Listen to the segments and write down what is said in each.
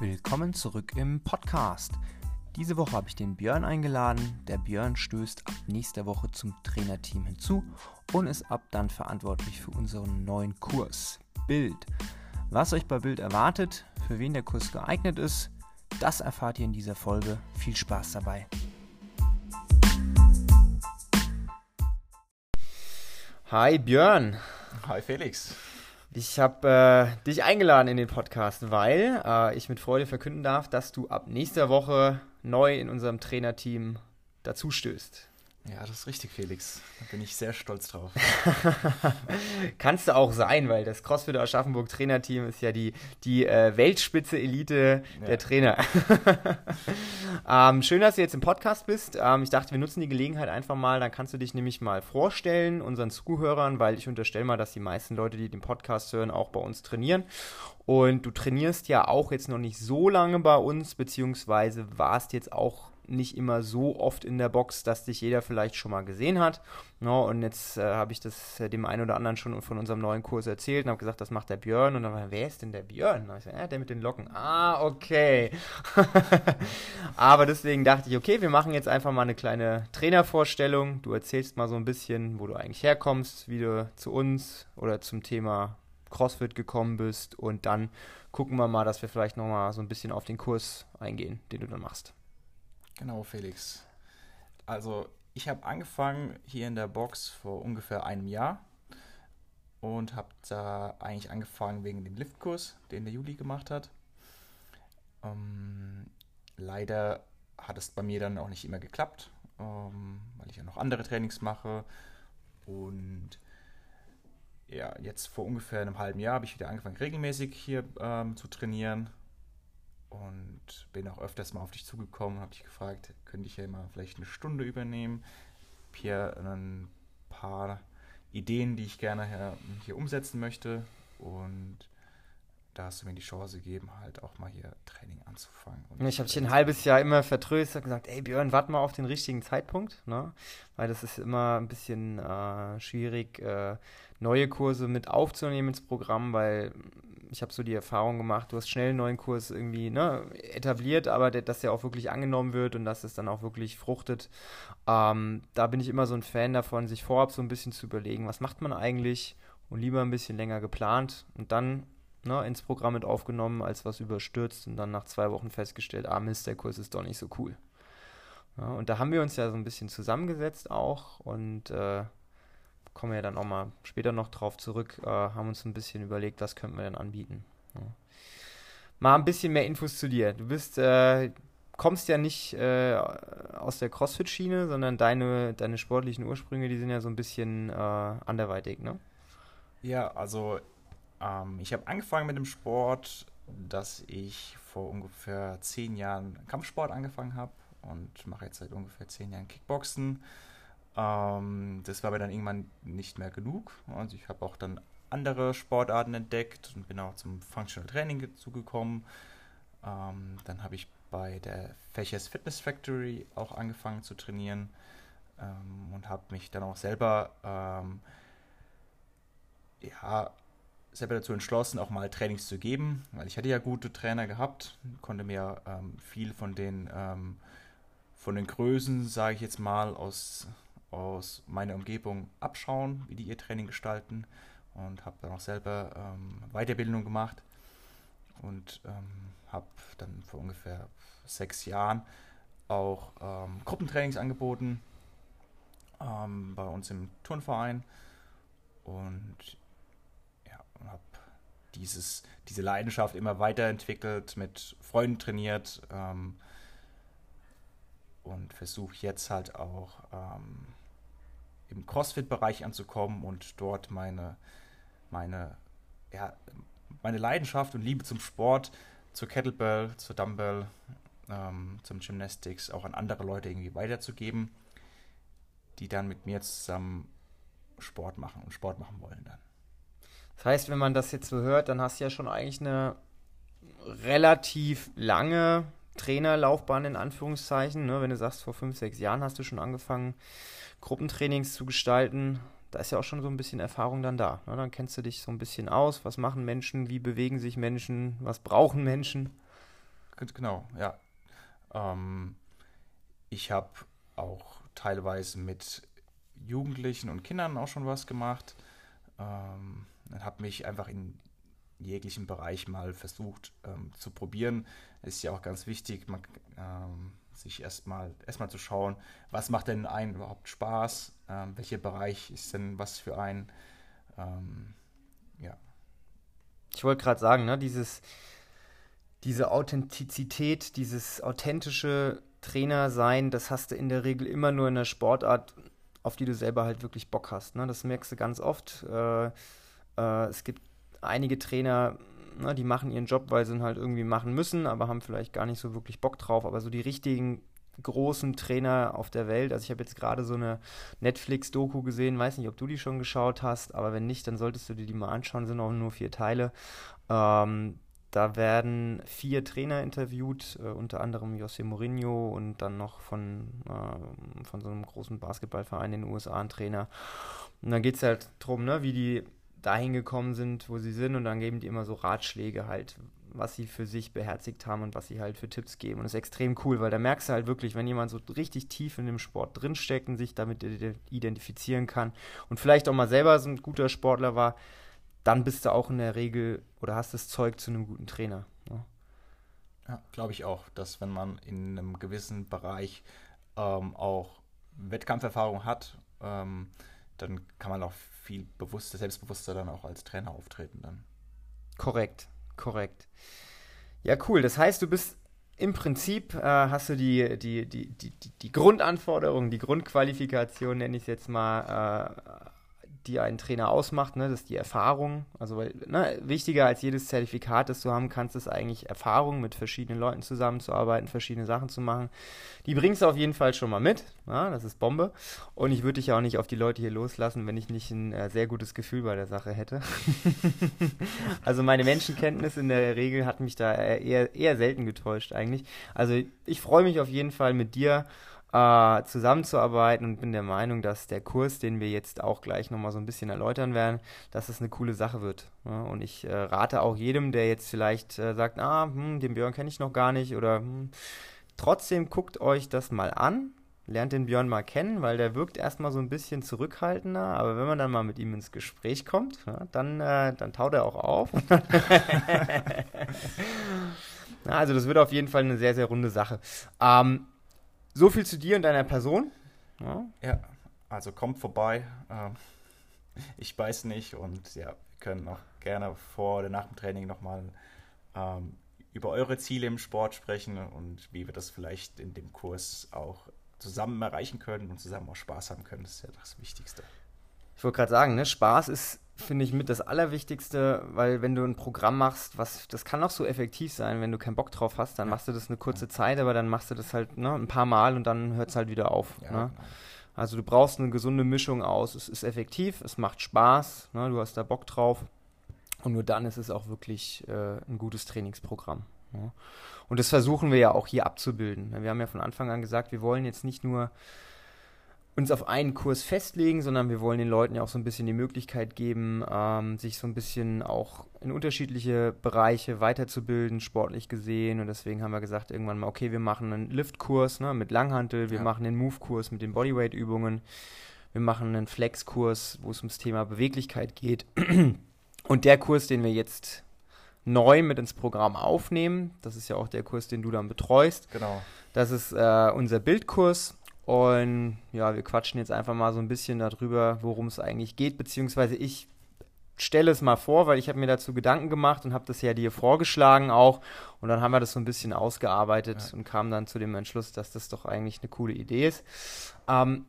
Willkommen zurück im Podcast. Diese Woche habe ich den Björn eingeladen. Der Björn stößt ab nächster Woche zum Trainerteam hinzu und ist ab dann verantwortlich für unseren neuen Kurs Bild. Was euch bei Bild erwartet, für wen der Kurs geeignet ist, das erfahrt ihr in dieser Folge. Viel Spaß dabei. Hi Björn. Hi Felix. Ich habe äh, dich eingeladen in den Podcast, weil äh, ich mit Freude verkünden darf, dass du ab nächster Woche neu in unserem Trainerteam dazustößt. Ja, das ist richtig, Felix. Da bin ich sehr stolz drauf. Kannst du auch sein, weil das CrossFit Aschaffenburg Trainerteam ist ja die, die äh, Weltspitze Elite ja. der Trainer. ähm, schön, dass du jetzt im Podcast bist. Ähm, ich dachte, wir nutzen die Gelegenheit einfach mal. Dann kannst du dich nämlich mal vorstellen, unseren Zuhörern, weil ich unterstelle mal, dass die meisten Leute, die den Podcast hören, auch bei uns trainieren. Und du trainierst ja auch jetzt noch nicht so lange bei uns, beziehungsweise warst jetzt auch nicht immer so oft in der Box, dass dich jeder vielleicht schon mal gesehen hat. No, und jetzt äh, habe ich das äh, dem einen oder anderen schon von unserem neuen Kurs erzählt und habe gesagt, das macht der Björn. Und dann war, wer ist denn der Björn? Und ich gesagt, ja, der mit den Locken. Ah, okay. Aber deswegen dachte ich, okay, wir machen jetzt einfach mal eine kleine Trainervorstellung. Du erzählst mal so ein bisschen, wo du eigentlich herkommst, wie du zu uns oder zum Thema CrossFit gekommen bist. Und dann gucken wir mal, dass wir vielleicht nochmal so ein bisschen auf den Kurs eingehen, den du dann machst. Genau, Felix. Also ich habe angefangen hier in der Box vor ungefähr einem Jahr und habe da eigentlich angefangen wegen dem Liftkurs, den der Juli gemacht hat. Ähm, leider hat es bei mir dann auch nicht immer geklappt, ähm, weil ich ja noch andere Trainings mache. Und ja, jetzt vor ungefähr einem halben Jahr habe ich wieder angefangen, regelmäßig hier ähm, zu trainieren und bin auch öfters mal auf dich zugekommen, habe dich gefragt, könnte ich ja mal vielleicht eine Stunde übernehmen. Hier ein paar Ideen, die ich gerne hier, umsetzen möchte und da hast du mir die Chance gegeben, halt auch mal hier Training anzufangen. Und ich habe dich ein halbes Jahr immer vertröstet und gesagt, ey Björn, warte mal auf den richtigen Zeitpunkt, ne? weil das ist immer ein bisschen äh, schwierig, äh, neue Kurse mit aufzunehmen ins Programm, weil ich habe so die Erfahrung gemacht, du hast schnell einen neuen Kurs irgendwie ne, etabliert, aber der, dass der auch wirklich angenommen wird und dass es dann auch wirklich fruchtet. Ähm, da bin ich immer so ein Fan davon, sich vorab so ein bisschen zu überlegen, was macht man eigentlich und lieber ein bisschen länger geplant und dann ne, ins Programm mit aufgenommen, als was überstürzt und dann nach zwei Wochen festgestellt, ah Mist, der Kurs ist doch nicht so cool. Ja, und da haben wir uns ja so ein bisschen zusammengesetzt auch und äh, kommen wir ja dann auch mal später noch drauf zurück, äh, haben uns ein bisschen überlegt, was könnten wir denn anbieten. Ja. Mal ein bisschen mehr Infos zu dir. Du bist, äh, kommst ja nicht äh, aus der CrossFit-Schiene, sondern deine, deine sportlichen Ursprünge, die sind ja so ein bisschen äh, anderweitig, ne? Ja, also ähm, ich habe angefangen mit dem Sport, dass ich vor ungefähr zehn Jahren Kampfsport angefangen habe und mache jetzt seit ungefähr zehn Jahren Kickboxen. Ähm, das war mir dann irgendwann nicht mehr genug. Also ich habe auch dann andere Sportarten entdeckt und bin auch zum Functional Training zugekommen. Ähm, dann habe ich bei der Fächers Fitness Factory auch angefangen zu trainieren ähm, und habe mich dann auch selber ähm, ja, selber dazu entschlossen, auch mal Trainings zu geben, weil ich hatte ja gute Trainer gehabt, konnte mir ähm, viel von den ähm, von den Größen, sage ich jetzt mal, aus aus meiner Umgebung abschauen, wie die ihr Training gestalten und habe dann auch selber ähm, Weiterbildung gemacht und ähm, habe dann vor ungefähr sechs Jahren auch ähm, Gruppentrainings angeboten ähm, bei uns im Turnverein und ja, habe diese Leidenschaft immer weiterentwickelt, mit Freunden trainiert ähm, und versuche jetzt halt auch ähm, im CrossFit-Bereich anzukommen und dort meine, meine, ja, meine Leidenschaft und Liebe zum Sport, zur Kettlebell, zur Dumbbell, ähm, zum Gymnastics auch an andere Leute irgendwie weiterzugeben, die dann mit mir zusammen Sport machen und Sport machen wollen dann. Das heißt, wenn man das jetzt so hört, dann hast du ja schon eigentlich eine relativ lange Trainerlaufbahn in Anführungszeichen. Ne? Wenn du sagst, vor fünf, sechs Jahren hast du schon angefangen, Gruppentrainings zu gestalten, da ist ja auch schon so ein bisschen Erfahrung dann da. Ne? Dann kennst du dich so ein bisschen aus, was machen Menschen, wie bewegen sich Menschen, was brauchen Menschen. genau, ja. Ähm, ich habe auch teilweise mit Jugendlichen und Kindern auch schon was gemacht. Ähm, habe mich einfach in jeglichen Bereich mal versucht ähm, zu probieren. Ist ja auch ganz wichtig, man, ähm, sich erstmal erstmal zu schauen, was macht denn einen überhaupt Spaß, ähm, welcher Bereich ist denn was für einen. Ähm, ja. Ich wollte gerade sagen, ne, dieses, diese Authentizität, dieses authentische Trainer sein, das hast du in der Regel immer nur in der Sportart, auf die du selber halt wirklich Bock hast. Ne? Das merkst du ganz oft. Äh, äh, es gibt einige Trainer, ne, die machen ihren Job, weil sie ihn halt irgendwie machen müssen, aber haben vielleicht gar nicht so wirklich Bock drauf. Aber so die richtigen großen Trainer auf der Welt. Also ich habe jetzt gerade so eine Netflix-Doku gesehen, weiß nicht, ob du die schon geschaut hast, aber wenn nicht, dann solltest du dir die mal anschauen, sind auch nur vier Teile. Ähm, da werden vier Trainer interviewt, äh, unter anderem José Mourinho und dann noch von, äh, von so einem großen Basketballverein in den USA ein Trainer. Und dann geht es halt darum, ne, wie die dahin gekommen sind, wo sie sind und dann geben die immer so Ratschläge halt, was sie für sich beherzigt haben und was sie halt für Tipps geben. Und das ist extrem cool, weil da merkst du halt wirklich, wenn jemand so richtig tief in dem Sport drinsteckt und sich damit identifizieren kann und vielleicht auch mal selber so ein guter Sportler war, dann bist du auch in der Regel oder hast das Zeug zu einem guten Trainer. Ne? Ja, glaube ich auch, dass wenn man in einem gewissen Bereich ähm, auch Wettkampferfahrung hat, ähm, dann kann man auch viel bewusster, selbstbewusster dann auch als Trainer auftreten dann. Korrekt, korrekt. Ja, cool. Das heißt, du bist im Prinzip, äh, hast du die, die, die, die, die Grundanforderungen, die Grundqualifikation, nenne ich es jetzt mal, äh, die einen Trainer ausmacht, ne? das ist die Erfahrung. Also ne, wichtiger als jedes Zertifikat, das du haben kannst, ist eigentlich Erfahrung, mit verschiedenen Leuten zusammenzuarbeiten, verschiedene Sachen zu machen. Die bringst du auf jeden Fall schon mal mit. Ja? Das ist Bombe. Und ich würde dich auch nicht auf die Leute hier loslassen, wenn ich nicht ein äh, sehr gutes Gefühl bei der Sache hätte. also meine Menschenkenntnis in der Regel hat mich da eher, eher selten getäuscht eigentlich. Also ich freue mich auf jeden Fall mit dir äh, zusammenzuarbeiten und bin der Meinung, dass der Kurs, den wir jetzt auch gleich nochmal so ein bisschen erläutern werden, dass es eine coole Sache wird. Ja? Und ich äh, rate auch jedem, der jetzt vielleicht äh, sagt, ah, hm, den Björn kenne ich noch gar nicht oder hm, trotzdem guckt euch das mal an, lernt den Björn mal kennen, weil der wirkt erstmal so ein bisschen zurückhaltender, aber wenn man dann mal mit ihm ins Gespräch kommt, ja, dann, äh, dann taut er auch auf. also das wird auf jeden Fall eine sehr, sehr runde Sache. Ähm, so viel zu dir und deiner Person. Ja, ja also kommt vorbei. Ähm, ich weiß nicht und ja, wir können auch gerne vor oder nach dem Training nochmal ähm, über eure Ziele im Sport sprechen und wie wir das vielleicht in dem Kurs auch zusammen erreichen können und zusammen auch Spaß haben können. Das ist ja das Wichtigste. Ich wollte gerade sagen, ne, Spaß ist finde ich mit das Allerwichtigste, weil wenn du ein Programm machst, was das kann auch so effektiv sein, wenn du keinen Bock drauf hast, dann machst du das eine kurze Zeit, aber dann machst du das halt ne, ein paar Mal und dann hört es halt wieder auf. Ja, ne? genau. Also du brauchst eine gesunde Mischung aus. Es ist effektiv, es macht Spaß, ne, du hast da Bock drauf und nur dann ist es auch wirklich äh, ein gutes Trainingsprogramm. Ne? Und das versuchen wir ja auch hier abzubilden. Wir haben ja von Anfang an gesagt, wir wollen jetzt nicht nur uns auf einen Kurs festlegen, sondern wir wollen den Leuten ja auch so ein bisschen die Möglichkeit geben, ähm, sich so ein bisschen auch in unterschiedliche Bereiche weiterzubilden, sportlich gesehen. Und deswegen haben wir gesagt, irgendwann mal, okay, wir machen einen Liftkurs ne, mit Langhantel, wir ja. machen den Move-Kurs mit den Bodyweight-Übungen, wir machen einen Flex-Kurs, wo es ums Thema Beweglichkeit geht. Und der Kurs, den wir jetzt neu mit ins Programm aufnehmen, das ist ja auch der Kurs, den du dann betreust. Genau. Das ist äh, unser Bildkurs und ja, wir quatschen jetzt einfach mal so ein bisschen darüber, worum es eigentlich geht, beziehungsweise ich stelle es mal vor, weil ich habe mir dazu Gedanken gemacht und habe das ja dir vorgeschlagen auch. Und dann haben wir das so ein bisschen ausgearbeitet ja. und kamen dann zu dem Entschluss, dass das doch eigentlich eine coole Idee ist. Ähm,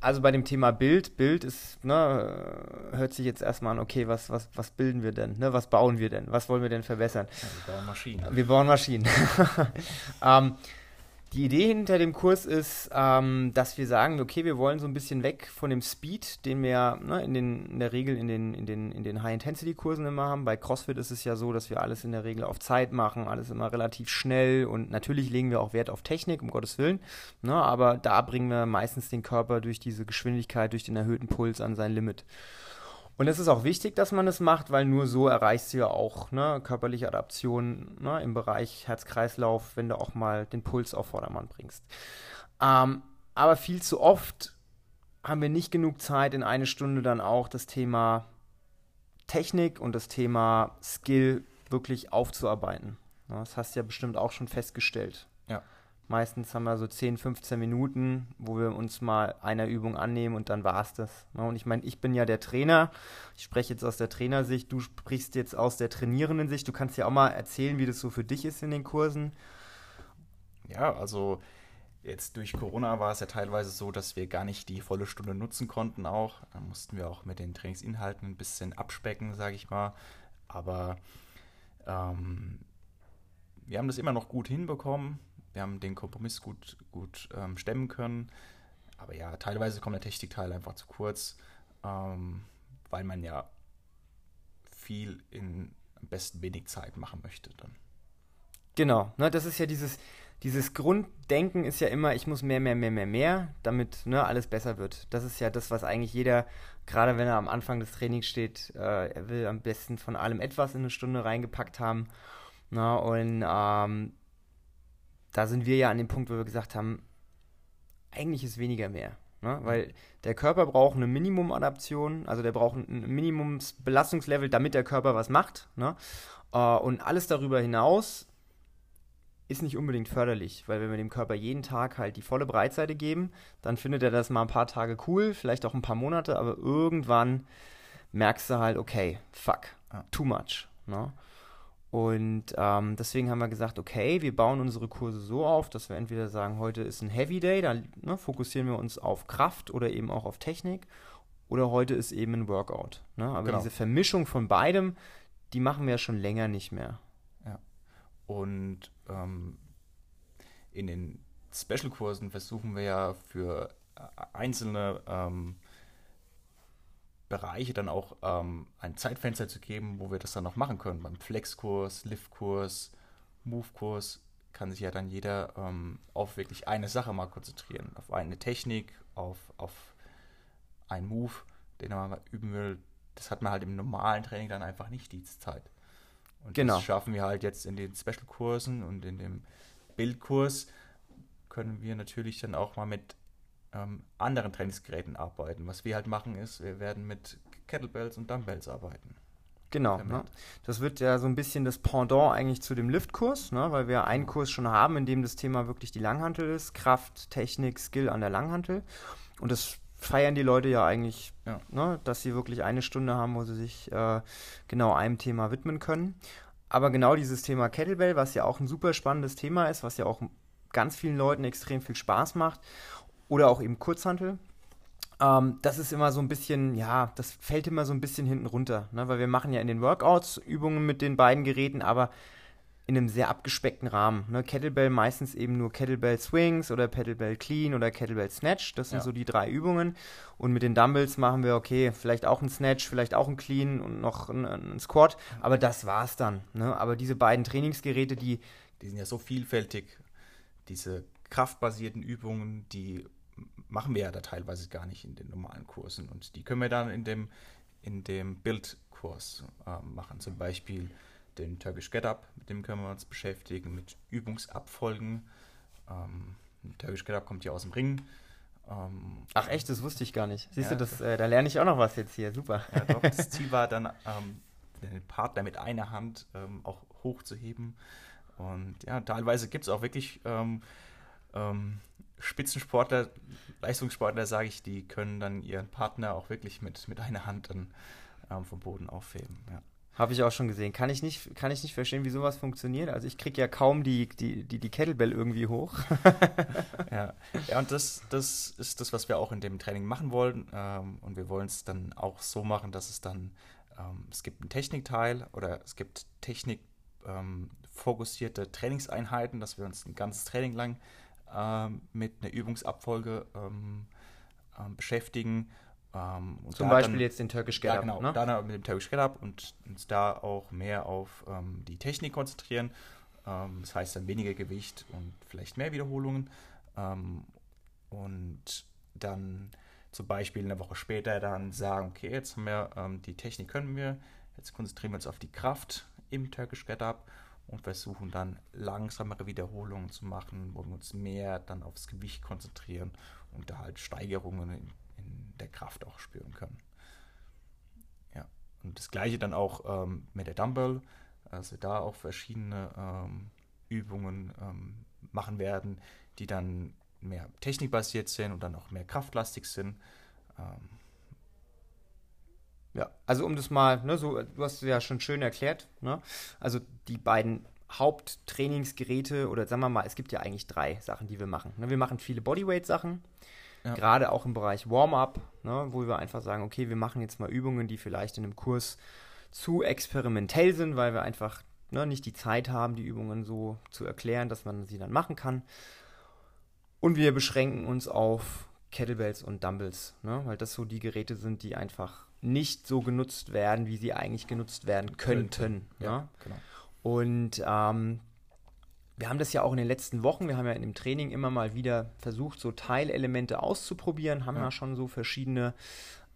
also bei dem Thema Bild, Bild ist, ne, hört sich jetzt erstmal an, okay, was, was, was bilden wir denn? Ne, was bauen wir denn? Was wollen wir denn verbessern? Ja, wir bauen Maschinen. Wir bauen Maschinen. ähm, die Idee hinter dem Kurs ist, ähm, dass wir sagen, okay, wir wollen so ein bisschen weg von dem Speed, den wir ne, in, den, in der Regel in den, in den, in den High-Intensity-Kursen immer haben. Bei CrossFit ist es ja so, dass wir alles in der Regel auf Zeit machen, alles immer relativ schnell und natürlich legen wir auch Wert auf Technik, um Gottes Willen. Ne, aber da bringen wir meistens den Körper durch diese Geschwindigkeit, durch den erhöhten Puls an sein Limit. Und es ist auch wichtig, dass man es macht, weil nur so erreichst du ja auch ne, körperliche Adaption ne, im Bereich Herz-Kreislauf, wenn du auch mal den Puls auf Vordermann bringst. Ähm, aber viel zu oft haben wir nicht genug Zeit, in eine Stunde dann auch das Thema Technik und das Thema Skill wirklich aufzuarbeiten. Das hast du ja bestimmt auch schon festgestellt. Meistens haben wir so 10, 15 Minuten, wo wir uns mal einer Übung annehmen und dann war es das. Und ich meine, ich bin ja der Trainer. Ich spreche jetzt aus der Trainersicht, du sprichst jetzt aus der trainierenden Sicht. Du kannst ja auch mal erzählen, wie das so für dich ist in den Kursen. Ja, also jetzt durch Corona war es ja teilweise so, dass wir gar nicht die volle Stunde nutzen konnten auch. Dann mussten wir auch mit den Trainingsinhalten ein bisschen abspecken, sage ich mal. Aber ähm, wir haben das immer noch gut hinbekommen wir haben den Kompromiss gut, gut ähm, stemmen können. Aber ja, teilweise kommt der Technikteil einfach zu kurz, ähm, weil man ja viel in am besten wenig Zeit machen möchte dann. Genau, ne, das ist ja dieses, dieses Grunddenken ist ja immer, ich muss mehr, mehr, mehr, mehr, mehr, damit ne, alles besser wird. Das ist ja das, was eigentlich jeder, gerade wenn er am Anfang des Trainings steht, äh, er will am besten von allem etwas in eine Stunde reingepackt haben. Na, und ähm, da sind wir ja an dem Punkt, wo wir gesagt haben, eigentlich ist weniger mehr. Ne? Weil der Körper braucht eine Minimumadaption, also der braucht ein Minimumsbelastungslevel, damit der Körper was macht. Ne? Äh, und alles darüber hinaus ist nicht unbedingt förderlich, weil wenn wir dem Körper jeden Tag halt die volle Breitseite geben, dann findet er das mal ein paar Tage cool, vielleicht auch ein paar Monate, aber irgendwann merkst du halt, okay, fuck, too much. Ne? Und ähm, deswegen haben wir gesagt, okay, wir bauen unsere Kurse so auf, dass wir entweder sagen, heute ist ein Heavy Day, da ne, fokussieren wir uns auf Kraft oder eben auch auf Technik, oder heute ist eben ein Workout. Ne? Aber genau. diese Vermischung von beidem, die machen wir schon länger nicht mehr. Ja. Und ähm, in den Special-Kursen versuchen wir ja für äh, einzelne ähm, Bereiche dann auch ähm, ein Zeitfenster zu geben, wo wir das dann noch machen können. Beim Flex-Kurs, Lift-Kurs, Move-Kurs kann sich ja dann jeder ähm, auf wirklich eine Sache mal konzentrieren. Auf eine Technik, auf, auf einen Move, den er mal üben will. Das hat man halt im normalen Training dann einfach nicht die Zeit. Und genau. das schaffen wir halt jetzt in den Special-Kursen und in dem Bildkurs können wir natürlich dann auch mal mit ähm, anderen Trainingsgeräten arbeiten. Was wir halt machen ist, wir werden mit Kettlebells und Dumbbells arbeiten. Genau. Ne? Das wird ja so ein bisschen das Pendant eigentlich zu dem Liftkurs, ne? weil wir einen Kurs schon haben, in dem das Thema wirklich die Langhantel ist. Kraft, Technik, Skill an der Langhantel. Und das feiern die Leute ja eigentlich, ja. Ne? dass sie wirklich eine Stunde haben, wo sie sich äh, genau einem Thema widmen können. Aber genau dieses Thema Kettlebell, was ja auch ein super spannendes Thema ist, was ja auch ganz vielen Leuten extrem viel Spaß macht oder auch eben Kurzhantel. Ähm, das ist immer so ein bisschen, ja, das fällt immer so ein bisschen hinten runter, ne? weil wir machen ja in den Workouts Übungen mit den beiden Geräten, aber in einem sehr abgespeckten Rahmen. Ne? Kettlebell meistens eben nur Kettlebell Swings oder Kettlebell Clean oder Kettlebell Snatch. Das sind ja. so die drei Übungen. Und mit den Dumbbells machen wir, okay, vielleicht auch ein Snatch, vielleicht auch ein Clean und noch ein, ein Squat. Aber das war's dann. Ne? Aber diese beiden Trainingsgeräte, die. Die sind ja so vielfältig. Diese kraftbasierten Übungen, die machen wir ja da teilweise gar nicht in den normalen Kursen. Und die können wir dann in dem, in dem Bildkurs äh, machen. Zum Beispiel den Turkish Get Up, mit dem können wir uns beschäftigen, mit Übungsabfolgen. Ähm, Turkish Get Up kommt ja aus dem Ring. Ähm, Ach echt, das wusste ich gar nicht. Siehst ja, du, das, äh, da lerne ich auch noch was jetzt hier. Super. Ja, doch, das Ziel war dann, ähm, den Partner mit einer Hand ähm, auch hochzuheben. Und ja, teilweise gibt es auch wirklich ähm, ähm, Spitzensportler, Leistungssportler, sage ich, die können dann ihren Partner auch wirklich mit, mit einer Hand dann ähm, vom Boden aufheben. Ja. Habe ich auch schon gesehen. Kann ich nicht, kann ich nicht verstehen, wie sowas funktioniert. Also ich kriege ja kaum die, die, die, die Kettlebell irgendwie hoch. ja. ja, und das, das ist das, was wir auch in dem Training machen wollen. Ähm, und wir wollen es dann auch so machen, dass es dann, ähm, es gibt einen Technikteil oder es gibt Technik ähm, Trainingseinheiten, dass wir uns ein ganzes Training lang ähm, mit einer Übungsabfolge ähm, ähm, beschäftigen. Ähm, Zum Beispiel dann, jetzt den Turkish Get Up. Ja, genau, ne? dann mit dem Turkish Get Up und uns da auch mehr auf ähm, die Technik konzentrieren. Das heißt dann weniger Gewicht und vielleicht mehr Wiederholungen. und dann zum Beispiel eine Woche später dann sagen, okay, jetzt haben wir ähm, die Technik können wir, jetzt konzentrieren wir uns auf die Kraft im Turkish Get Up und versuchen dann langsamere Wiederholungen zu machen, wo wir uns mehr dann aufs Gewicht konzentrieren und da halt Steigerungen in, in der Kraft auch spüren können. Ja, und das gleiche dann auch ähm, mit der Dumbbell, also da auch verschiedene ähm, Übungen ähm, machen werden, die dann mehr technikbasiert sind und dann auch mehr kraftlastig sind. Ja, also um das mal, ne, so, du hast es ja schon schön erklärt, ne? Also die beiden Haupttrainingsgeräte oder sagen wir mal, es gibt ja eigentlich drei Sachen, die wir machen. Ne? Wir machen viele Bodyweight-Sachen, ja. gerade auch im Bereich Warm-up, ne, wo wir einfach sagen, okay, wir machen jetzt mal Übungen, die vielleicht in einem Kurs zu experimentell sind, weil wir einfach ne, nicht die Zeit haben, die Übungen so zu erklären, dass man sie dann machen kann. Und wir beschränken uns auf Kettlebells und Dumbbells, ne, weil das so die Geräte sind, die einfach nicht so genutzt werden, wie sie eigentlich genutzt werden könnten. Ja, ja? genau. Und ähm, wir haben das ja auch in den letzten Wochen, wir haben ja in dem Training immer mal wieder versucht, so Teilelemente auszuprobieren, haben ja, ja schon so verschiedene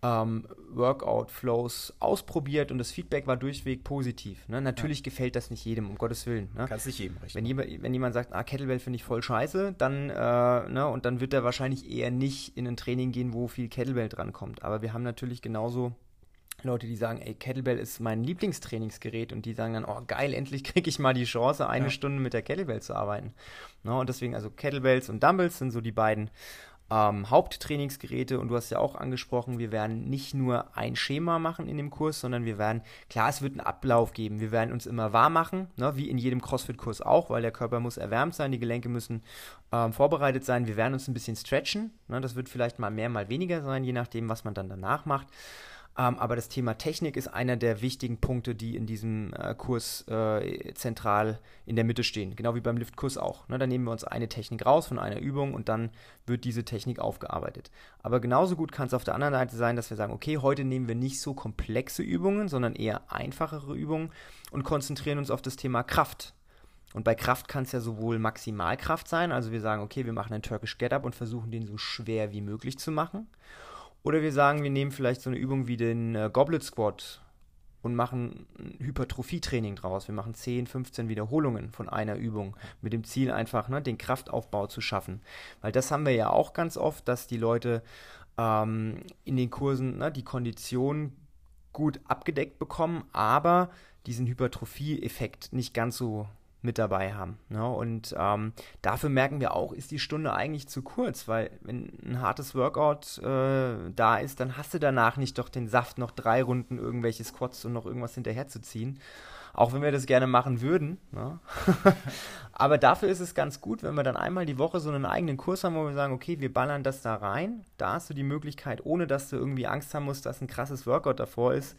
ähm, Workout-Flows ausprobiert und das Feedback war durchweg positiv. Ne? Natürlich ja. gefällt das nicht jedem, um Gottes Willen. Ne? Kannst nicht jedem recht. Wenn, jemand, wenn jemand sagt, ah, Kettlebell finde ich voll scheiße, dann, äh, ne, und dann wird er wahrscheinlich eher nicht in ein Training gehen, wo viel Kettlebell drankommt. Aber wir haben natürlich genauso Leute, die sagen, ey, Kettlebell ist mein Lieblingstrainingsgerät und die sagen dann, oh geil, endlich kriege ich mal die Chance, eine ja. Stunde mit der Kettlebell zu arbeiten. Ne, und deswegen, also Kettlebells und Dumbbells sind so die beiden ähm, Haupttrainingsgeräte und du hast ja auch angesprochen, wir werden nicht nur ein Schema machen in dem Kurs, sondern wir werden, klar, es wird einen Ablauf geben. Wir werden uns immer warm machen, ne, wie in jedem CrossFit-Kurs auch, weil der Körper muss erwärmt sein, die Gelenke müssen ähm, vorbereitet sein. Wir werden uns ein bisschen stretchen. Ne, das wird vielleicht mal mehr, mal weniger sein, je nachdem, was man dann danach macht. Ähm, aber das Thema Technik ist einer der wichtigen Punkte, die in diesem äh, Kurs äh, zentral in der Mitte stehen. Genau wie beim Liftkurs auch. Ne? Da nehmen wir uns eine Technik raus von einer Übung und dann wird diese Technik aufgearbeitet. Aber genauso gut kann es auf der anderen Seite sein, dass wir sagen, okay, heute nehmen wir nicht so komplexe Übungen, sondern eher einfachere Übungen und konzentrieren uns auf das Thema Kraft. Und bei Kraft kann es ja sowohl Maximalkraft sein, also wir sagen, okay, wir machen einen Turkish Get-Up und versuchen den so schwer wie möglich zu machen. Oder wir sagen, wir nehmen vielleicht so eine Übung wie den äh, Goblet Squat und machen ein Hypertrophie-Training draus. Wir machen 10, 15 Wiederholungen von einer Übung mit dem Ziel einfach, ne, den Kraftaufbau zu schaffen. Weil das haben wir ja auch ganz oft, dass die Leute ähm, in den Kursen ne, die Kondition gut abgedeckt bekommen, aber diesen Hypertrophie-Effekt nicht ganz so mit dabei haben. Ne? Und ähm, dafür merken wir auch, ist die Stunde eigentlich zu kurz, weil wenn ein hartes Workout äh, da ist, dann hast du danach nicht doch den Saft, noch drei Runden irgendwelche Squats und noch irgendwas hinterherzuziehen. Auch wenn wir das gerne machen würden. Ne? Aber dafür ist es ganz gut, wenn wir dann einmal die Woche so einen eigenen Kurs haben, wo wir sagen, okay, wir ballern das da rein. Da hast du die Möglichkeit, ohne dass du irgendwie Angst haben musst, dass ein krasses Workout davor ist.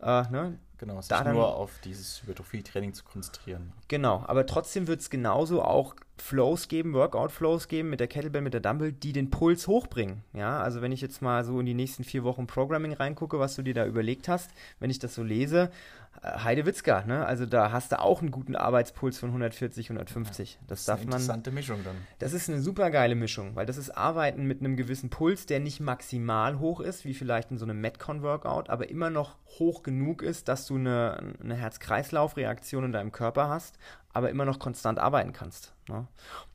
Äh, ne? Genau, sich da nur auf dieses Hypertrophie-Training zu konzentrieren. Genau, aber trotzdem wird es genauso auch Flows geben, Workout-Flows geben mit der Kettlebell, mit der Dumbbell, die den Puls hochbringen. Ja, also wenn ich jetzt mal so in die nächsten vier Wochen Programming reingucke, was du dir da überlegt hast, wenn ich das so lese, äh, Heidewitzka, ne? Also da hast du auch einen guten Arbeitspuls von 140, 150. Das, das darf man. Interessante Mischung dann. Das ist eine super geile Mischung, weil das ist Arbeiten mit einem gewissen Puls, der nicht maximal hoch ist, wie vielleicht in so einem Metcon-Workout, aber immer noch hoch genug ist, dass du eine, eine Herz-Kreislauf-Reaktion in deinem Körper hast, aber immer noch konstant arbeiten kannst. Ne?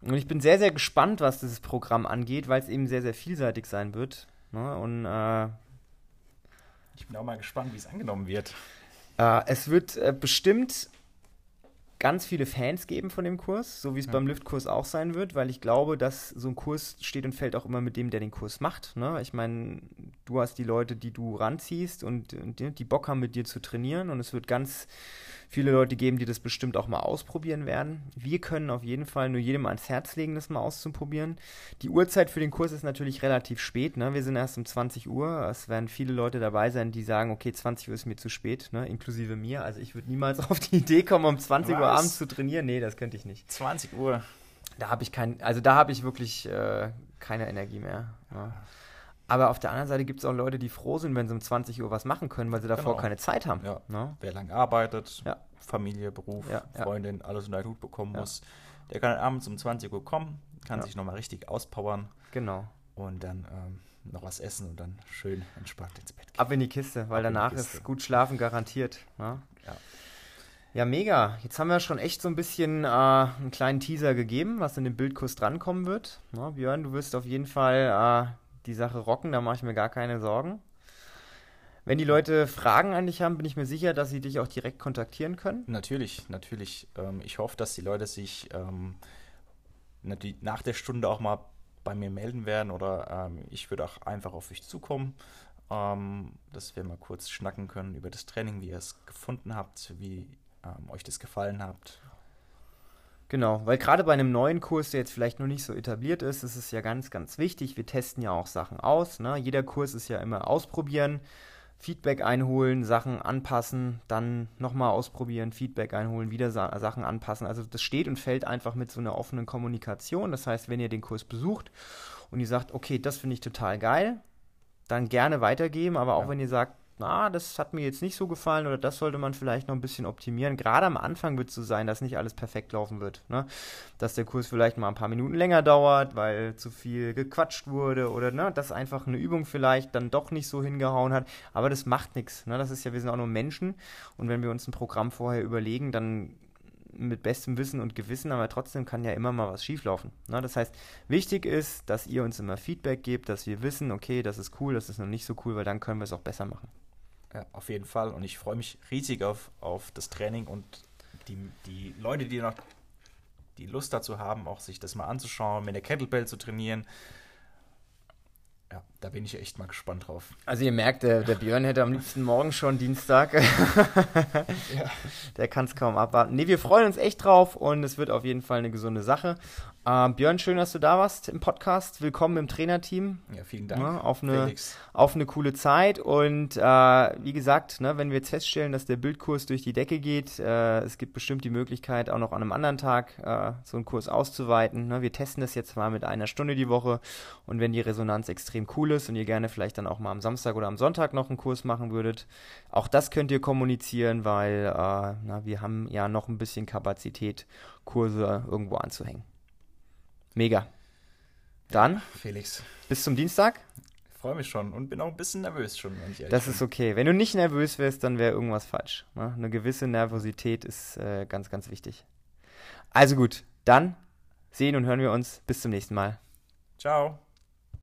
Und ich bin sehr, sehr gespannt, was dieses Programm angeht, weil es eben sehr, sehr vielseitig sein wird. Ne? Und äh, ich bin auch mal gespannt, wie es angenommen wird. Äh, es wird äh, bestimmt ganz viele Fans geben von dem Kurs, so wie es ja. beim Liftkurs auch sein wird, weil ich glaube, dass so ein Kurs steht und fällt auch immer mit dem, der den Kurs macht. Ne? Ich meine, du hast die Leute, die du ranziehst und, und die Bock haben, mit dir zu trainieren und es wird ganz viele Leute geben, die das bestimmt auch mal ausprobieren werden. Wir können auf jeden Fall nur jedem ans Herz legen, das mal auszuprobieren. Die Uhrzeit für den Kurs ist natürlich relativ spät. Ne? Wir sind erst um 20 Uhr. Es werden viele Leute dabei sein, die sagen, okay, 20 Uhr ist mir zu spät, ne? inklusive mir. Also ich würde niemals auf die Idee kommen, um 20 Was? Uhr abends zu trainieren. Nee, das könnte ich nicht. 20 Uhr. Da habe ich kein, also da habe ich wirklich äh, keine Energie mehr. Ja. Aber auf der anderen Seite gibt es auch Leute, die froh sind, wenn sie um 20 Uhr was machen können, weil sie davor genau. keine Zeit haben. Ja. Ne? Wer lang arbeitet, ja. Familie, Beruf, ja, Freundin, alles unter den Hut bekommen muss, der kann abends um 20 Uhr kommen, kann sich nochmal richtig auspowern. Genau. Und dann ähm, noch was essen und dann schön entspannt ins Bett gehen. Ab in die Kiste, weil Ab danach Kiste. ist gut schlafen garantiert. Ne? Ja. Ja, mega. Jetzt haben wir schon echt so ein bisschen äh, einen kleinen Teaser gegeben, was in dem Bildkurs drankommen wird. Na, Björn, du wirst auf jeden Fall äh, die Sache rocken, da mache ich mir gar keine Sorgen. Wenn die Leute Fragen an dich haben, bin ich mir sicher, dass sie dich auch direkt kontaktieren können. Natürlich, natürlich. Ähm, ich hoffe, dass die Leute sich ähm, nach der Stunde auch mal bei mir melden werden oder ähm, ich würde auch einfach auf euch zukommen, dass wir mal kurz schnacken können über das Training, wie ihr es gefunden habt, wie euch das gefallen habt. Genau, weil gerade bei einem neuen Kurs, der jetzt vielleicht noch nicht so etabliert ist, ist es ja ganz, ganz wichtig. Wir testen ja auch Sachen aus. Ne? Jeder Kurs ist ja immer ausprobieren, Feedback einholen, Sachen anpassen, dann nochmal ausprobieren, Feedback einholen, wieder Sa Sachen anpassen. Also das steht und fällt einfach mit so einer offenen Kommunikation. Das heißt, wenn ihr den Kurs besucht und ihr sagt, okay, das finde ich total geil, dann gerne weitergeben. Aber auch ja. wenn ihr sagt, na, das hat mir jetzt nicht so gefallen oder das sollte man vielleicht noch ein bisschen optimieren. Gerade am Anfang wird es so sein, dass nicht alles perfekt laufen wird. Ne? Dass der Kurs vielleicht mal ein paar Minuten länger dauert, weil zu viel gequatscht wurde oder ne, dass einfach eine Übung vielleicht dann doch nicht so hingehauen hat. Aber das macht nichts. Ne? Das ist ja, wir sind auch nur Menschen und wenn wir uns ein Programm vorher überlegen, dann mit bestem Wissen und Gewissen, aber trotzdem kann ja immer mal was schieflaufen. Ne? Das heißt, wichtig ist, dass ihr uns immer Feedback gebt, dass wir wissen, okay, das ist cool, das ist noch nicht so cool, weil dann können wir es auch besser machen. Ja, auf jeden Fall. Und ich freue mich riesig auf, auf das Training und die, die Leute, die noch die Lust dazu haben, auch sich das mal anzuschauen, mit der Kettlebell zu trainieren. Ja, da bin ich echt mal gespannt drauf. Also ihr merkt, der, der Björn hätte am liebsten morgen schon Dienstag. ja. Der kann es kaum abwarten. Ne, wir freuen uns echt drauf und es wird auf jeden Fall eine gesunde Sache. Ähm, Björn, schön, dass du da warst im Podcast. Willkommen im Trainerteam. Ja, vielen Dank. Ne, auf, eine, auf eine coole Zeit. Und äh, wie gesagt, ne, wenn wir jetzt feststellen, dass der Bildkurs durch die Decke geht, äh, es gibt bestimmt die Möglichkeit, auch noch an einem anderen Tag äh, so einen Kurs auszuweiten. Ne? Wir testen das jetzt mal mit einer Stunde die Woche. Und wenn die Resonanz extrem cool ist und ihr gerne vielleicht dann auch mal am Samstag oder am Sonntag noch einen Kurs machen würdet, auch das könnt ihr kommunizieren, weil äh, na, wir haben ja noch ein bisschen Kapazität, Kurse irgendwo anzuhängen. Mega. Dann, Felix. Bis zum Dienstag. Ich freue mich schon und bin auch ein bisschen nervös schon, wenn ich ehrlich Das bin. ist okay. Wenn du nicht nervös wärst, dann wäre irgendwas falsch. Ne? Eine gewisse Nervosität ist äh, ganz, ganz wichtig. Also gut, dann sehen und hören wir uns. Bis zum nächsten Mal. Ciao.